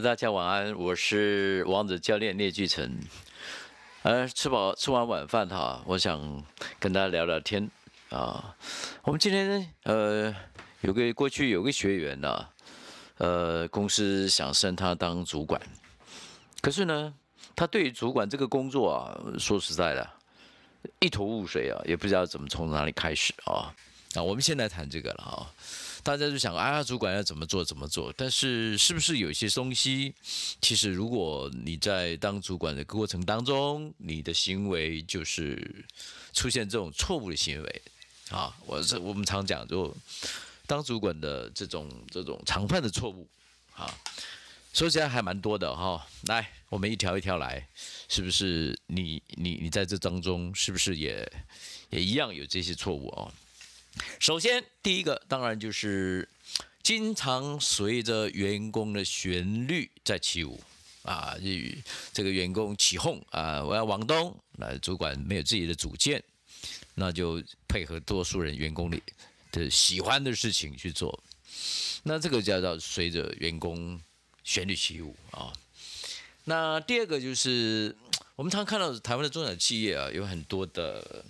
大家晚安，我是王子教练聂巨成。呃，吃饱吃完晚饭哈，我想跟大家聊聊天啊。我们今天，呃，有个过去有个学员呢，呃，公司想升他当主管，可是呢，他对于主管这个工作啊，说实在的，一头雾水啊，也不知道怎么从哪里开始啊。啊，我们先来谈这个了啊。大家就想啊，主管要怎么做怎么做？但是是不是有些东西，其实如果你在当主管的过程当中，你的行为就是出现这种错误的行为啊？我这我们常讲，就当主管的这种这种常犯的错误啊，说起来还蛮多的哈。来，我们一条一条来，是不是？你你你在这当中是不是也也一样有这些错误啊？首先，第一个当然就是经常随着员工的旋律在起舞啊，这个员工起哄啊，我要往东，那主管没有自己的主见，那就配合多数人员工的的喜欢的事情去做，那这个叫做随着员工旋律起舞啊。那第二个就是我们常看到台湾的中小企业啊，有很多的。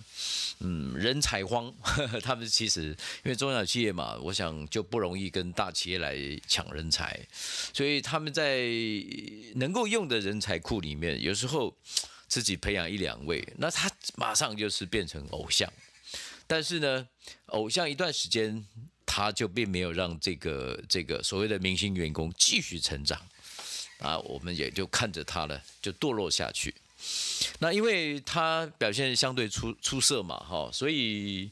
嗯，人才荒，他们其实因为中小企业嘛，我想就不容易跟大企业来抢人才，所以他们在能够用的人才库里面，有时候自己培养一两位，那他马上就是变成偶像。但是呢，偶像一段时间，他就并没有让这个这个所谓的明星员工继续成长，啊，我们也就看着他呢，就堕落下去。那因为他表现相对出出色嘛，哈，所以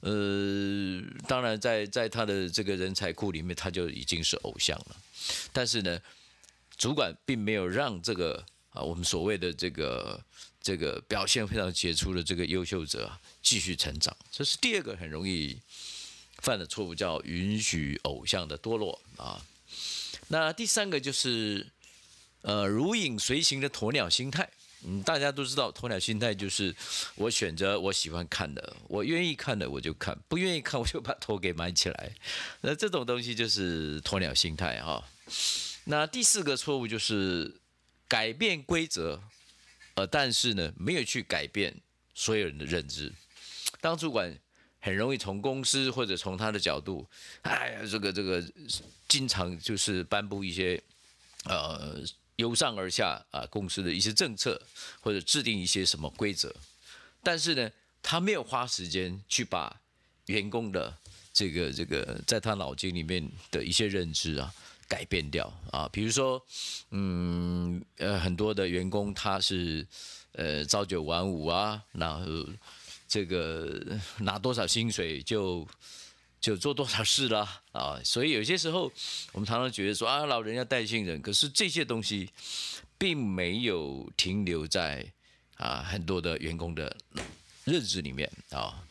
呃，当然在在他的这个人才库里面，他就已经是偶像了。但是呢，主管并没有让这个啊，我们所谓的这个这个表现非常杰出的这个优秀者继续成长，这是第二个很容易犯的错误，叫允许偶像的堕落啊。那第三个就是呃如影随形的鸵鸟心态。嗯，大家都知道，鸵鸟心态就是我选择我喜欢看的，我愿意看的我就看，不愿意看我就把头给埋起来。那这种东西就是鸵鸟心态哈。那第四个错误就是改变规则，呃，但是呢，没有去改变所有人的认知。当主管很容易从公司或者从他的角度，哎呀，这个这个经常就是颁布一些呃。由上而下啊，公司的一些政策或者制定一些什么规则，但是呢，他没有花时间去把员工的这个这个在他脑筋里面的一些认知啊改变掉啊。比如说，嗯呃，很多的员工他是呃朝九晚五啊，然后这个拿多少薪水就。就做多少事了啊！所以有些时候，我们常常觉得说啊，老人要带新人，可是这些东西并没有停留在啊很多的员工的认知里面啊。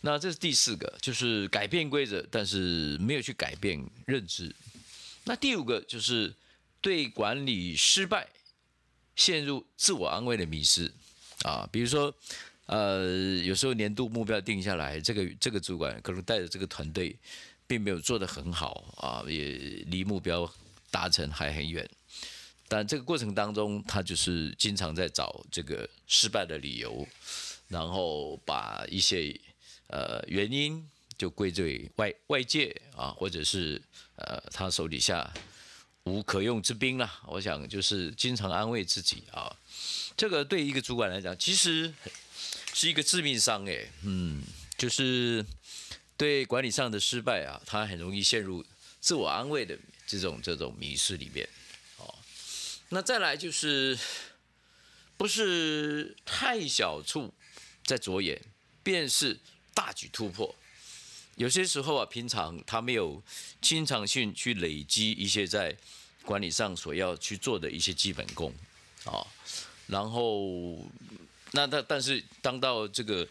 那这是第四个，就是改变规则，但是没有去改变认知。那第五个就是对管理失败陷入自我安慰的迷失啊，比如说。呃，有时候年度目标定下来，这个这个主管可能带着这个团队，并没有做得很好啊，也离目标达成还很远。但这个过程当中，他就是经常在找这个失败的理由，然后把一些呃原因就归罪外外界啊，或者是呃他手底下无可用之兵啦。我想就是经常安慰自己啊，这个对一个主管来讲，其实。是一个致命伤诶，嗯，就是对管理上的失败啊，他很容易陷入自我安慰的这种这种迷失里面，哦，那再来就是不是太小处在着眼，便是大举突破。有些时候啊，平常他没有经常性去累积一些在管理上所要去做的一些基本功，啊，然后。那但但是当到这个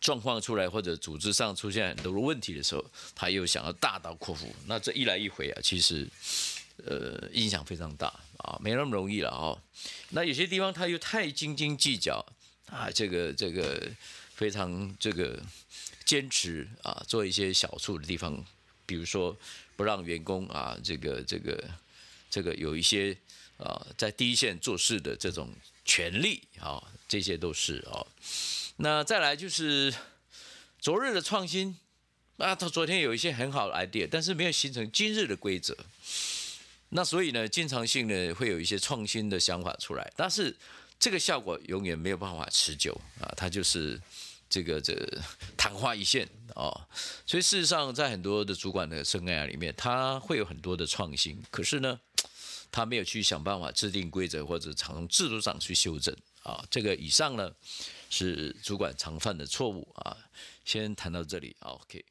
状况出来或者组织上出现很多问题的时候，他又想要大刀阔斧。那这一来一回啊，其实呃影响非常大啊，没那么容易了哦。那有些地方他又太斤斤计较啊，这个这个非常这个坚持啊，做一些小处的地方，比如说不让员工啊这个这个这个有一些啊在第一线做事的这种权利啊，这些都是啊。那再来就是昨日的创新啊，他昨天有一些很好的 idea，但是没有形成今日的规则。那所以呢，经常性呢会有一些创新的想法出来，但是这个效果永远没有办法持久啊，它就是这个这昙花一现啊。所以事实上，在很多的主管的生涯里面，他会有很多的创新，可是呢，他没有去想办法制定规则或者从制度上去修正啊。这个以上呢是主管常犯的错误啊。先谈到这里，OK。